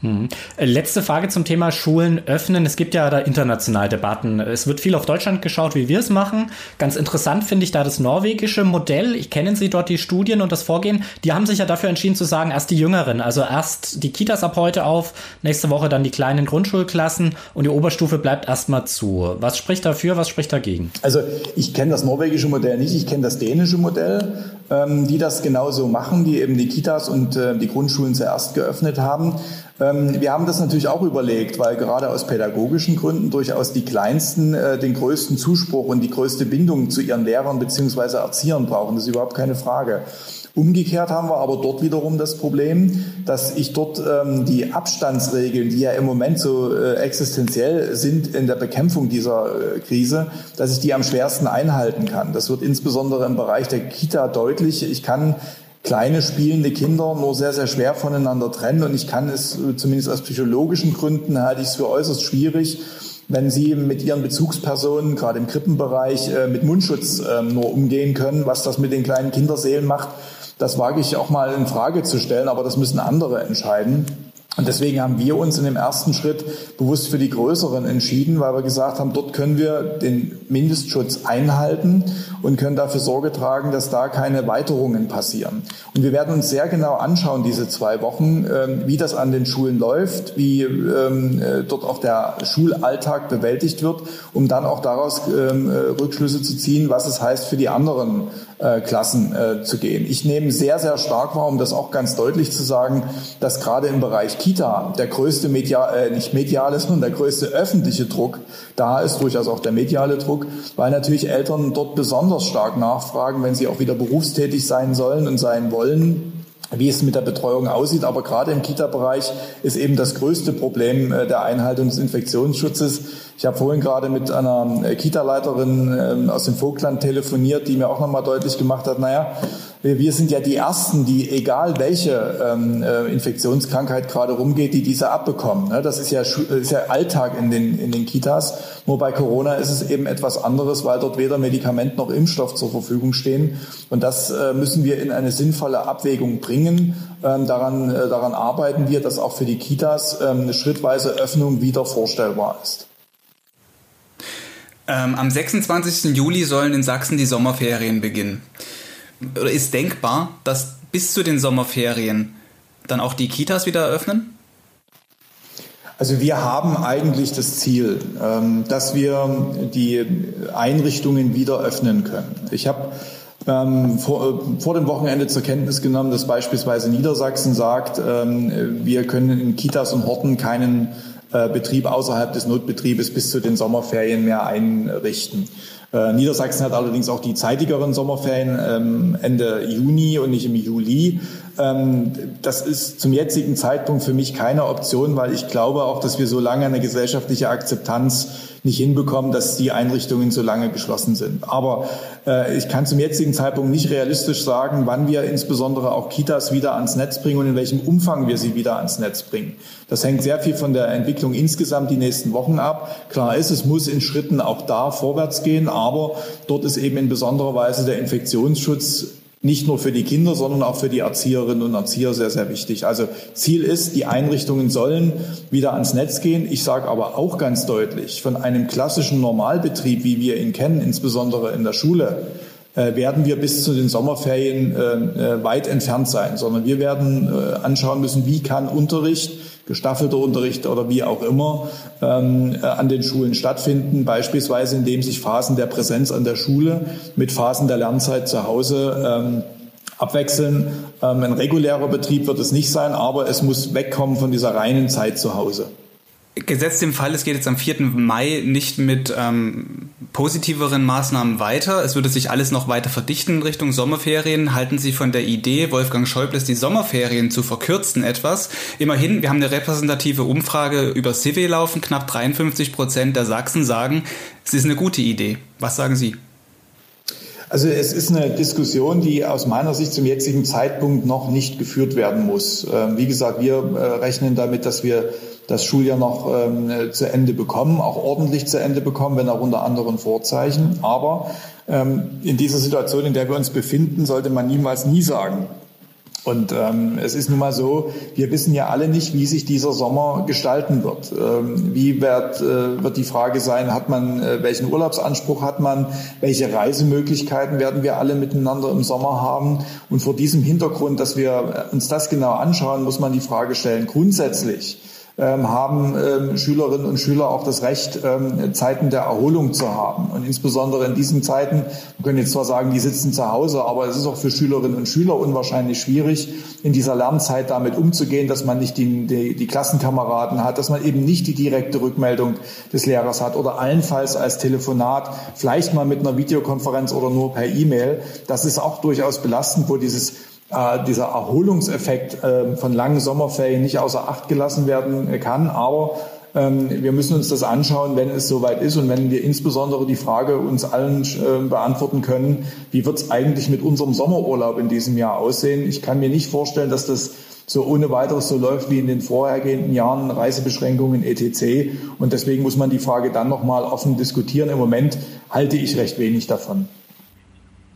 Mhm. Letzte Frage zum Thema Schulen öffnen. Es gibt ja da international Debatten. Es wird viel auf Deutschland geschaut, wie wir es machen. Ganz interessant finde ich da das norwegische Modell. Ich kenne Sie dort die Studien und das Vorgehen. Die haben sich ja dafür entschieden zu sagen, erst die Jüngeren, also erst die Kitas ab heute auf, nächste Woche dann die kleinen Grundschulklassen und die Oberstufe bleibt erstmal zu. Was spricht dafür, was spricht dagegen? Also ich kenne das norwegische Modell nicht, ich kenne das dänische Modell, ähm, die das genauso machen, die eben die Kitas und äh, die Grundschulen zuerst geöffnet haben. Ähm, wir haben das natürlich auch überlegt, weil gerade aus pädagogischen Gründen durchaus die Kleinsten äh, den größten Zuspruch und die größte Bindung zu ihren Lehrern bzw. Erziehern brauchen. Das ist überhaupt keine Frage. Umgekehrt haben wir aber dort wiederum das Problem, dass ich dort ähm, die Abstandsregeln, die ja im Moment so äh, existenziell sind in der Bekämpfung dieser äh, Krise, dass ich die am schwersten einhalten kann. Das wird insbesondere im Bereich der Kita deutlich. Ich kann kleine spielende Kinder nur sehr, sehr schwer voneinander trennen. Und ich kann es äh, zumindest aus psychologischen Gründen halte ich es für äußerst schwierig, wenn Sie mit Ihren Bezugspersonen, gerade im Krippenbereich, äh, mit Mundschutz ähm, nur umgehen können. Was das mit den kleinen Kinderseelen macht, das wage ich auch mal in Frage zu stellen, aber das müssen andere entscheiden. Und deswegen haben wir uns in dem ersten Schritt bewusst für die größeren entschieden, weil wir gesagt haben, dort können wir den Mindestschutz einhalten und können dafür Sorge tragen, dass da keine Weiterungen passieren. Und wir werden uns sehr genau anschauen, diese zwei Wochen, ähm, wie das an den Schulen läuft, wie ähm, äh, dort auch der Schulalltag bewältigt wird, um dann auch daraus ähm, äh, Rückschlüsse zu ziehen, was es heißt für die anderen äh, Klassen zu gehen. Ich nehme sehr, sehr stark wahr, um das auch ganz deutlich zu sagen, dass gerade im Bereich Kita der größte medial, äh, nicht mediale, sondern der größte öffentliche Druck da ist, durchaus auch der mediale Druck, weil natürlich Eltern dort besonders stark nachfragen, wenn sie auch wieder berufstätig sein sollen und sein wollen, wie es mit der Betreuung aussieht. Aber gerade im Kita-Bereich ist eben das größte Problem äh, der Einhaltung des Infektionsschutzes. Ich habe vorhin gerade mit einer äh, Kita-Leiterin ähm, aus dem Vogtland telefoniert, die mir auch nochmal deutlich gemacht hat, naja, wir sind ja die Ersten, die, egal welche ähm, äh, Infektionskrankheit gerade rumgeht, die diese abbekommen. Ne? Das ist ja, ist ja Alltag in den, in den Kitas. Nur bei Corona ist es eben etwas anderes, weil dort weder Medikament noch Impfstoff zur Verfügung stehen. Und das äh, müssen wir in eine sinnvolle Abwägung bringen. Ähm, daran, äh, daran arbeiten wir, dass auch für die Kitas ähm, eine schrittweise Öffnung wieder vorstellbar ist. Ähm, am 26. Juli sollen in Sachsen die Sommerferien beginnen oder ist denkbar, dass bis zu den Sommerferien dann auch die Kitas wieder eröffnen? Also wir haben eigentlich das Ziel, ähm, dass wir die Einrichtungen wieder öffnen können. Ich habe ähm, vor, äh, vor dem Wochenende zur Kenntnis genommen, dass beispielsweise Niedersachsen sagt, ähm, wir können in Kitas und Horten keinen äh, Betrieb außerhalb des Notbetriebes bis zu den Sommerferien mehr einrichten. Äh, Niedersachsen hat allerdings auch die zeitigeren Sommerferien ähm, Ende Juni und nicht im Juli. Ähm, das ist zum jetzigen Zeitpunkt für mich keine Option, weil ich glaube auch, dass wir so lange eine gesellschaftliche Akzeptanz nicht hinbekommen, dass die Einrichtungen so lange geschlossen sind. Aber äh, ich kann zum jetzigen Zeitpunkt nicht realistisch sagen, wann wir insbesondere auch Kitas wieder ans Netz bringen und in welchem Umfang wir sie wieder ans Netz bringen. Das hängt sehr viel von der Entwicklung insgesamt die nächsten Wochen ab. Klar ist, es muss in Schritten auch da vorwärts gehen, aber dort ist eben in besonderer Weise der Infektionsschutz nicht nur für die Kinder, sondern auch für die Erzieherinnen und Erzieher sehr, sehr wichtig. Also Ziel ist, die Einrichtungen sollen wieder ans Netz gehen. Ich sage aber auch ganz deutlich, von einem klassischen Normalbetrieb, wie wir ihn kennen, insbesondere in der Schule, äh, werden wir bis zu den Sommerferien äh, äh, weit entfernt sein, sondern wir werden anschauen müssen, wie kann Unterricht gestaffelter Unterricht oder wie auch immer ähm, äh, an den Schulen stattfinden, beispielsweise indem sich Phasen der Präsenz an der Schule mit Phasen der Lernzeit zu Hause ähm, abwechseln. Ähm, ein regulärer Betrieb wird es nicht sein, aber es muss wegkommen von dieser reinen Zeit zu Hause. Gesetzt im Fall, es geht jetzt am 4. Mai nicht mit ähm, positiveren Maßnahmen weiter. Es würde sich alles noch weiter verdichten in Richtung Sommerferien. Halten Sie von der Idee, Wolfgang Schäubles die Sommerferien zu verkürzen etwas? Immerhin, wir haben eine repräsentative Umfrage über Civi laufen. Knapp 53 Prozent der Sachsen sagen, es ist eine gute Idee. Was sagen Sie? Also es ist eine Diskussion, die aus meiner Sicht zum jetzigen Zeitpunkt noch nicht geführt werden muss. Ähm, wie gesagt, wir äh, rechnen damit, dass wir das Schuljahr noch ähm, zu Ende bekommen, auch ordentlich zu Ende bekommen, wenn auch unter anderen Vorzeichen. Aber ähm, in dieser Situation, in der wir uns befinden, sollte man niemals nie sagen. Und ähm, es ist nun mal so, wir wissen ja alle nicht, wie sich dieser Sommer gestalten wird. Ähm, wie wird, äh, wird die Frage sein, hat man, äh, welchen Urlaubsanspruch hat man, welche Reisemöglichkeiten werden wir alle miteinander im Sommer haben. Und vor diesem Hintergrund, dass wir uns das genau anschauen, muss man die Frage stellen, grundsätzlich haben ähm, Schülerinnen und Schüler auch das Recht, ähm, Zeiten der Erholung zu haben. Und insbesondere in diesen Zeiten, wir können jetzt zwar sagen, die sitzen zu Hause, aber es ist auch für Schülerinnen und Schüler unwahrscheinlich schwierig, in dieser Lernzeit damit umzugehen, dass man nicht die, die, die Klassenkameraden hat, dass man eben nicht die direkte Rückmeldung des Lehrers hat oder allenfalls als Telefonat, vielleicht mal mit einer Videokonferenz oder nur per E-Mail. Das ist auch durchaus belastend, wo dieses äh, dieser Erholungseffekt äh, von langen Sommerferien nicht außer Acht gelassen werden kann. Aber ähm, wir müssen uns das anschauen, wenn es soweit ist und wenn wir insbesondere die Frage uns allen äh, beantworten können, wie wird es eigentlich mit unserem Sommerurlaub in diesem Jahr aussehen. Ich kann mir nicht vorstellen, dass das so ohne weiteres so läuft wie in den vorhergehenden Jahren, Reisebeschränkungen etc. Und deswegen muss man die Frage dann nochmal offen diskutieren. Im Moment halte ich recht wenig davon.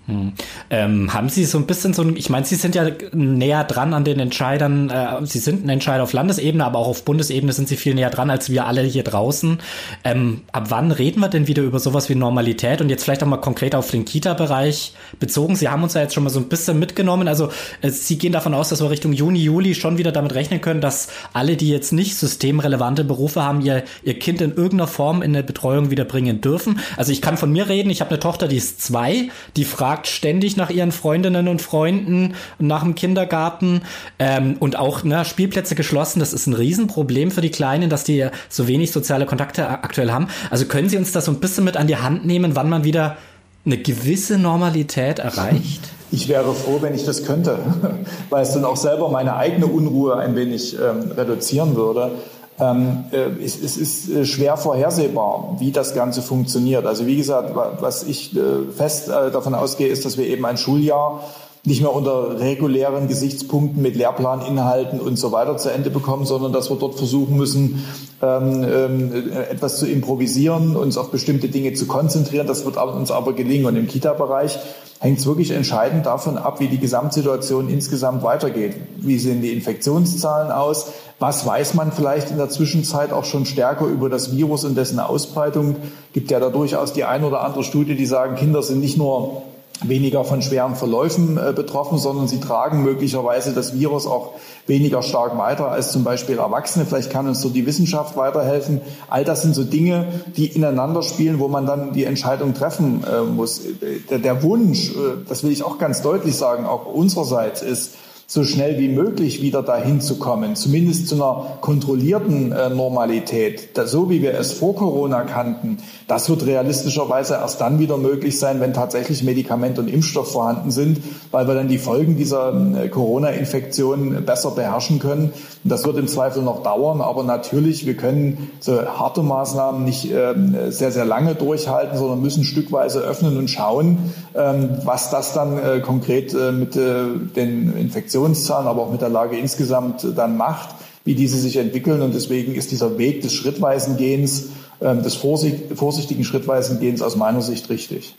Hm. Ähm, haben Sie so ein bisschen so ein, ich meine, Sie sind ja näher dran an den Entscheidern, äh, Sie sind ein Entscheider auf Landesebene, aber auch auf Bundesebene sind Sie viel näher dran als wir alle hier draußen. Ähm, ab wann reden wir denn wieder über sowas wie Normalität und jetzt vielleicht auch mal konkret auf den Kita-Bereich bezogen? Sie haben uns ja jetzt schon mal so ein bisschen mitgenommen. Also äh, Sie gehen davon aus, dass wir Richtung Juni, Juli schon wieder damit rechnen können, dass alle, die jetzt nicht systemrelevante Berufe haben, ihr, ihr Kind in irgendeiner Form in eine Betreuung wieder bringen dürfen. Also ich kann von mir reden, ich habe eine Tochter, die ist zwei, die fragt ständig nach ihren Freundinnen und Freunden nach dem Kindergarten ähm, und auch ne, Spielplätze geschlossen. Das ist ein Riesenproblem für die Kleinen, dass die so wenig soziale Kontakte aktuell haben. Also können Sie uns das so ein bisschen mit an die Hand nehmen, wann man wieder eine gewisse Normalität erreicht? Ich wäre froh, wenn ich das könnte, weil es dann auch selber meine eigene Unruhe ein wenig ähm, reduzieren würde. Ähm, äh, es, ist äh, schwer vorhersehbar, wie das Ganze funktioniert. Also wie gesagt, was ich äh, fest davon ausgehe, ist, dass wir eben ein Schuljahr nicht mehr unter regulären Gesichtspunkten mit Lehrplaninhalten und so weiter zu Ende bekommen, sondern dass wir dort versuchen müssen, ähm, ähm, etwas zu improvisieren, uns auf bestimmte Dinge zu konzentrieren. Das wird uns aber gelingen. Und im Kita-Bereich hängt es wirklich entscheidend davon ab, wie die Gesamtsituation insgesamt weitergeht. Wie sehen die Infektionszahlen aus? Was weiß man vielleicht in der Zwischenzeit auch schon stärker über das Virus und dessen Ausbreitung? Gibt ja da durchaus die ein oder andere Studie, die sagen, Kinder sind nicht nur weniger von schweren Verläufen äh, betroffen, sondern sie tragen möglicherweise das Virus auch weniger stark weiter als zum Beispiel Erwachsene. Vielleicht kann uns so die Wissenschaft weiterhelfen. All das sind so Dinge, die ineinander spielen, wo man dann die Entscheidung treffen äh, muss. Der, der Wunsch, äh, das will ich auch ganz deutlich sagen, auch unsererseits ist, so schnell wie möglich wieder dahin zu kommen, zumindest zu einer kontrollierten äh, Normalität, da, so wie wir es vor Corona kannten, das wird realistischerweise erst dann wieder möglich sein, wenn tatsächlich Medikament und Impfstoff vorhanden sind, weil wir dann die Folgen dieser äh, Corona-Infektion besser beherrschen können. Und das wird im Zweifel noch dauern, aber natürlich, wir können so harte Maßnahmen nicht äh, sehr, sehr lange durchhalten, sondern müssen stückweise öffnen und schauen, ähm, was das dann äh, konkret äh, mit äh, den Infektionen Infektionszahlen, aber auch mit der Lage insgesamt dann macht, wie diese sich entwickeln. Und deswegen ist dieser Weg des schrittweisen Gehens, ähm, des vorsichtigen schrittweisen Gehens aus meiner Sicht richtig.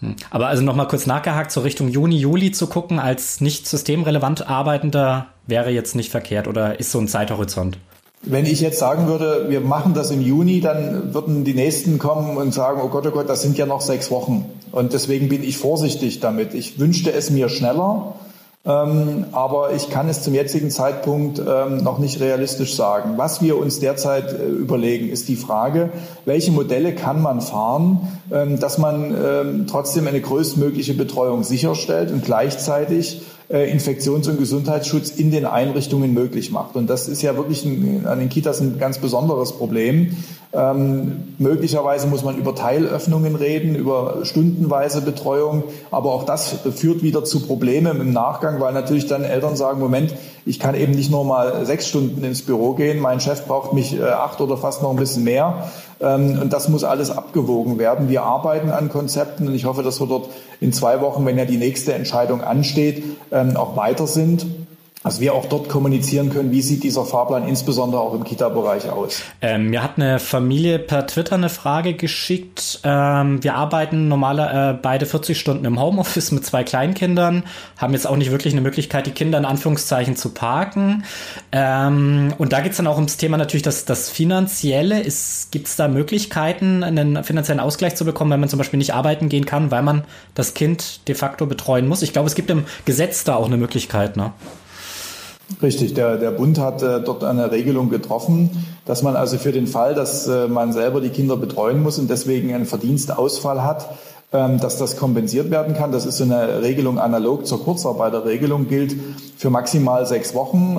Hm. Aber also nochmal kurz nachgehakt, so Richtung Juni, Juli zu gucken, als nicht systemrelevant Arbeitender wäre jetzt nicht verkehrt oder ist so ein Zeithorizont? Wenn ich jetzt sagen würde, wir machen das im Juni, dann würden die Nächsten kommen und sagen, oh Gott, oh Gott, das sind ja noch sechs Wochen. Und deswegen bin ich vorsichtig damit. Ich wünschte es mir schneller. Ähm, aber ich kann es zum jetzigen Zeitpunkt ähm, noch nicht realistisch sagen. Was wir uns derzeit äh, überlegen, ist die Frage, welche Modelle kann man fahren, ähm, dass man trotzdem eine größtmögliche Betreuung sicherstellt und gleichzeitig äh, Infektions- und Gesundheitsschutz in den Einrichtungen möglich macht. Und das ist ja wirklich ein, an den Kitas ein ganz besonderes Problem. Ähm, möglicherweise muss man über Teilöffnungen reden, über stundenweise Betreuung, aber auch das führt wieder zu Problemen im Nachgang, weil natürlich dann Eltern sagen, Moment, ich kann eben nicht nur mal sechs Stunden ins Büro gehen, mein Chef braucht mich äh, acht oder fast noch ein bisschen mehr. Ähm, und das muss alles abgewogen werden. Wir arbeiten an Konzepten und ich hoffe, dass wir dort in zwei Wochen, wenn ja die nächste Entscheidung ansteht, ähm, auch weiter sind dass wir auch dort kommunizieren können, wie sieht dieser Fahrplan insbesondere auch im Kita-Bereich aus. Ähm, mir hat eine Familie per Twitter eine Frage geschickt. Ähm, wir arbeiten normaler äh, beide 40 Stunden im Homeoffice mit zwei Kleinkindern, haben jetzt auch nicht wirklich eine Möglichkeit, die Kinder in Anführungszeichen zu parken. Ähm, und da geht es dann auch ums Thema natürlich das, das Finanzielle. Gibt es da Möglichkeiten, einen finanziellen Ausgleich zu bekommen, wenn man zum Beispiel nicht arbeiten gehen kann, weil man das Kind de facto betreuen muss? Ich glaube, es gibt im Gesetz da auch eine Möglichkeit, ne? Richtig, der, der Bund hat äh, dort eine Regelung getroffen, dass man also für den Fall, dass äh, man selber die Kinder betreuen muss und deswegen einen Verdienstausfall hat, dass das kompensiert werden kann. Das ist eine Regelung analog zur Kurzarbeiterregelung, gilt für maximal sechs Wochen,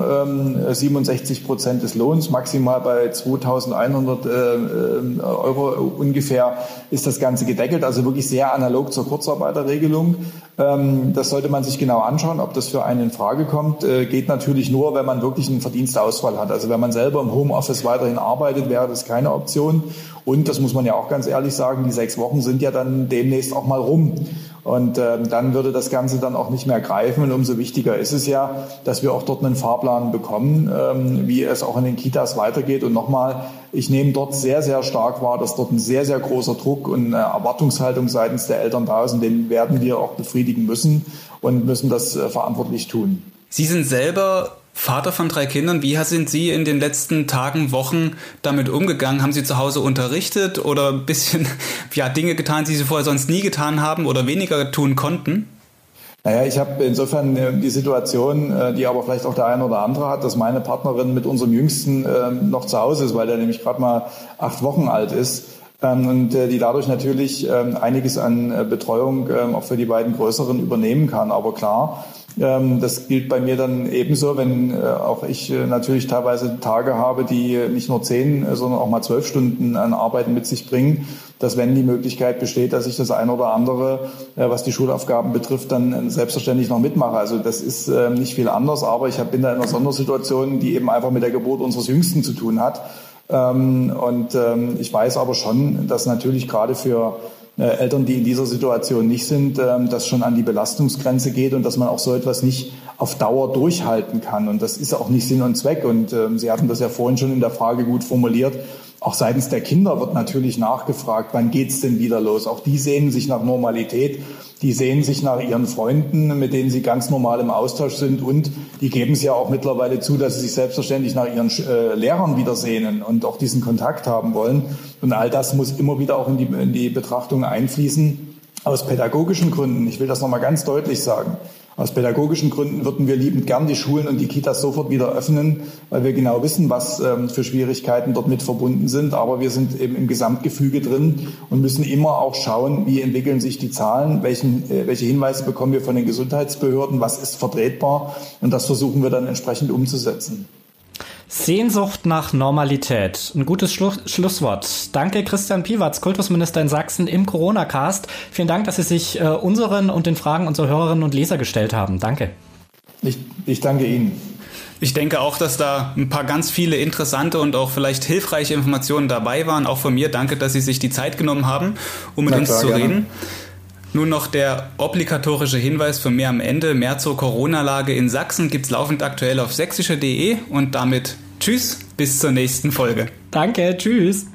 67 ähm, Prozent des Lohns, maximal bei 2100 äh, äh, Euro ungefähr ist das Ganze gedeckelt, also wirklich sehr analog zur Kurzarbeiterregelung. Ähm, das sollte man sich genau anschauen, ob das für einen in Frage kommt. Äh, geht natürlich nur, wenn man wirklich einen Verdienstausfall hat. Also wenn man selber im Homeoffice weiterhin arbeitet, wäre das keine Option. Und das muss man ja auch ganz ehrlich sagen, die sechs Wochen sind ja dann demnächst auch mal rum. Und äh, dann würde das Ganze dann auch nicht mehr greifen. Und umso wichtiger ist es ja, dass wir auch dort einen Fahrplan bekommen, ähm, wie es auch in den Kitas weitergeht. Und nochmal, ich nehme dort sehr, sehr stark wahr, dass dort ein sehr, sehr großer Druck und eine Erwartungshaltung seitens der Eltern da ist. Und den werden wir auch befriedigen müssen und müssen das äh, verantwortlich tun. Sie sind selber Vater von drei Kindern. Wie sind Sie in den letzten Tagen, Wochen damit umgegangen? Haben Sie zu Hause unterrichtet oder ein bisschen ja, Dinge getan, die Sie vorher sonst nie getan haben oder weniger tun konnten? Naja, ich habe insofern äh, die Situation, äh, die aber vielleicht auch der eine oder andere hat, dass meine Partnerin mit unserem Jüngsten ähm, noch zu Hause ist, weil der nämlich gerade mal acht Wochen alt ist ähm, und äh, die dadurch natürlich ähm, einiges an Betreuung auch für die beiden Größeren übernehmen kann. Aber klar, das gilt bei mir dann ebenso, wenn äh, auch ich äh, natürlich teilweise Tage habe, die nicht nur zehn, äh, sondern auch mal zwölf Stunden an Arbeiten mit sich bringen, dass wenn die Möglichkeit besteht, dass ich das eine oder andere, was die Schulaufgaben betrifft, dann selbstverständlich noch mitmache. Also das ist ähm, nicht viel anders, aber ich bin da in einer Sondersituation, die eben einfach mit der Geburt unseres Jüngsten zu tun hat. Ähm, und ich weiß aber schon, dass natürlich gerade für äh, Eltern, die in dieser Situation nicht sind, ähm, das schon an die Belastungsgrenze geht und dass man auch so etwas nicht auf Dauer durchhalten kann. Und das ist auch nicht Sinn und Zweck. Und ähm, Sie hatten das ja vorhin schon in der Frage gut formuliert. Auch seitens der Kinder wird natürlich nachgefragt, wann geht's denn wieder los? Auch die sehnen sich nach Normalität, die sehnen sich nach ihren Freunden, mit denen sie ganz normal im Austausch sind und die geben es ja auch mittlerweile zu, dass sie sich selbstverständlich nach ihren äh, Lehrern wieder sehnen und auch diesen Kontakt haben wollen. Und all das muss immer wieder auch in die, in die Betrachtung einfließen. Aus pädagogischen Gründen, ich will das nochmal ganz deutlich sagen, aus pädagogischen Gründen würden wir liebend gern die Schulen und die Kitas sofort wieder öffnen, weil wir genau wissen, was ähm, für Schwierigkeiten dort mit verbunden sind. Aber wir sind eben im Gesamtgefüge drin und müssen immer auch schauen, wie entwickeln sich die Zahlen, welchen, äh, welche Hinweise bekommen wir von den Gesundheitsbehörden, was ist vertretbar und das versuchen wir dann entsprechend umzusetzen. Sehnsucht nach Normalität. Ein gutes Schlu Schlusswort. Danke Christian Piwatz, Kultusminister in Sachsen im Corona-Cast. Vielen Dank, dass Sie sich äh, unseren und den Fragen unserer Hörerinnen und Leser gestellt haben. Danke. Ich, ich danke Ihnen. Ich denke auch, dass da ein paar ganz viele interessante und auch vielleicht hilfreiche Informationen dabei waren. Auch von mir danke, dass Sie sich die Zeit genommen haben, um mit Na uns klar, zu reden. Nun noch der obligatorische Hinweis für mehr am Ende. Mehr zur Corona-Lage in Sachsen gibt's laufend aktuell auf sächsische.de und damit tschüss, bis zur nächsten Folge. Danke, tschüss.